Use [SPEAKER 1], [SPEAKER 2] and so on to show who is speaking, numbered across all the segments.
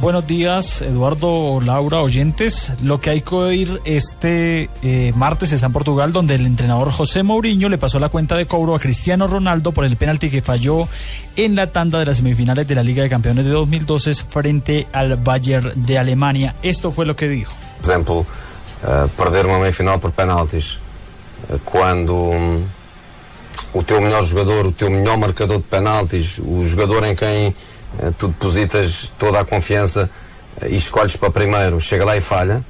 [SPEAKER 1] Buenos días, Eduardo, Laura, oyentes. Lo que hay que oír este eh, martes está en Portugal, donde el entrenador José Mourinho le pasó la cuenta de cobro a Cristiano Ronaldo por el penalti que falló en la tanda de las semifinales de la Liga de Campeones de 2012 frente al Bayern de Alemania. Esto fue lo que dijo.
[SPEAKER 2] Por exemplo, uh, perder uma meia-final por penaltis, uh, quando um, o teu marcador de penaltis, o jogador em quem tu depositas toda a confiança e escolhes para primeiro, chega lá e falha,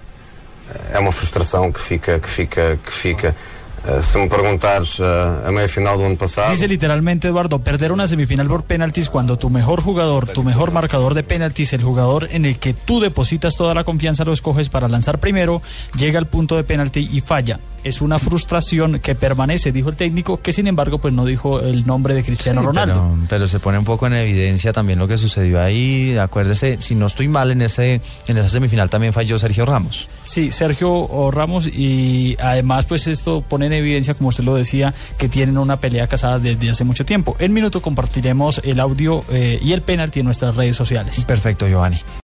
[SPEAKER 2] é uma frustração que fica, que fica, que fica. Uh, se me preguntares uh, a meia final do ano passado.
[SPEAKER 1] Dice literalmente, Eduardo, perder una semifinal por penaltis cuando tu mejor jugador, tu mejor marcador de penaltis, el jugador en el que tú depositas toda la confianza, lo escoges para lanzar primero, llega al punto de penalti y falla. Es una frustración que permanece, dijo el técnico, que sin embargo pues no dijo el nombre de Cristiano
[SPEAKER 3] Sí,
[SPEAKER 1] Ronaldo.
[SPEAKER 3] Pero, pero se pone un poco en evidencia también lo que sucedió ahí. Acuérdese, si no estoy mal, en ese en esa semifinal también falló Sergio Ramos.
[SPEAKER 1] Sí, Sergio Ramos y además pues esto pone en evidencia, como usted lo decía, que tienen una pelea casada desde hace mucho tiempo. En minuto compartiremos el audio eh, y el penalti en nuestras redes sociales.
[SPEAKER 3] Perfecto, Giovanni.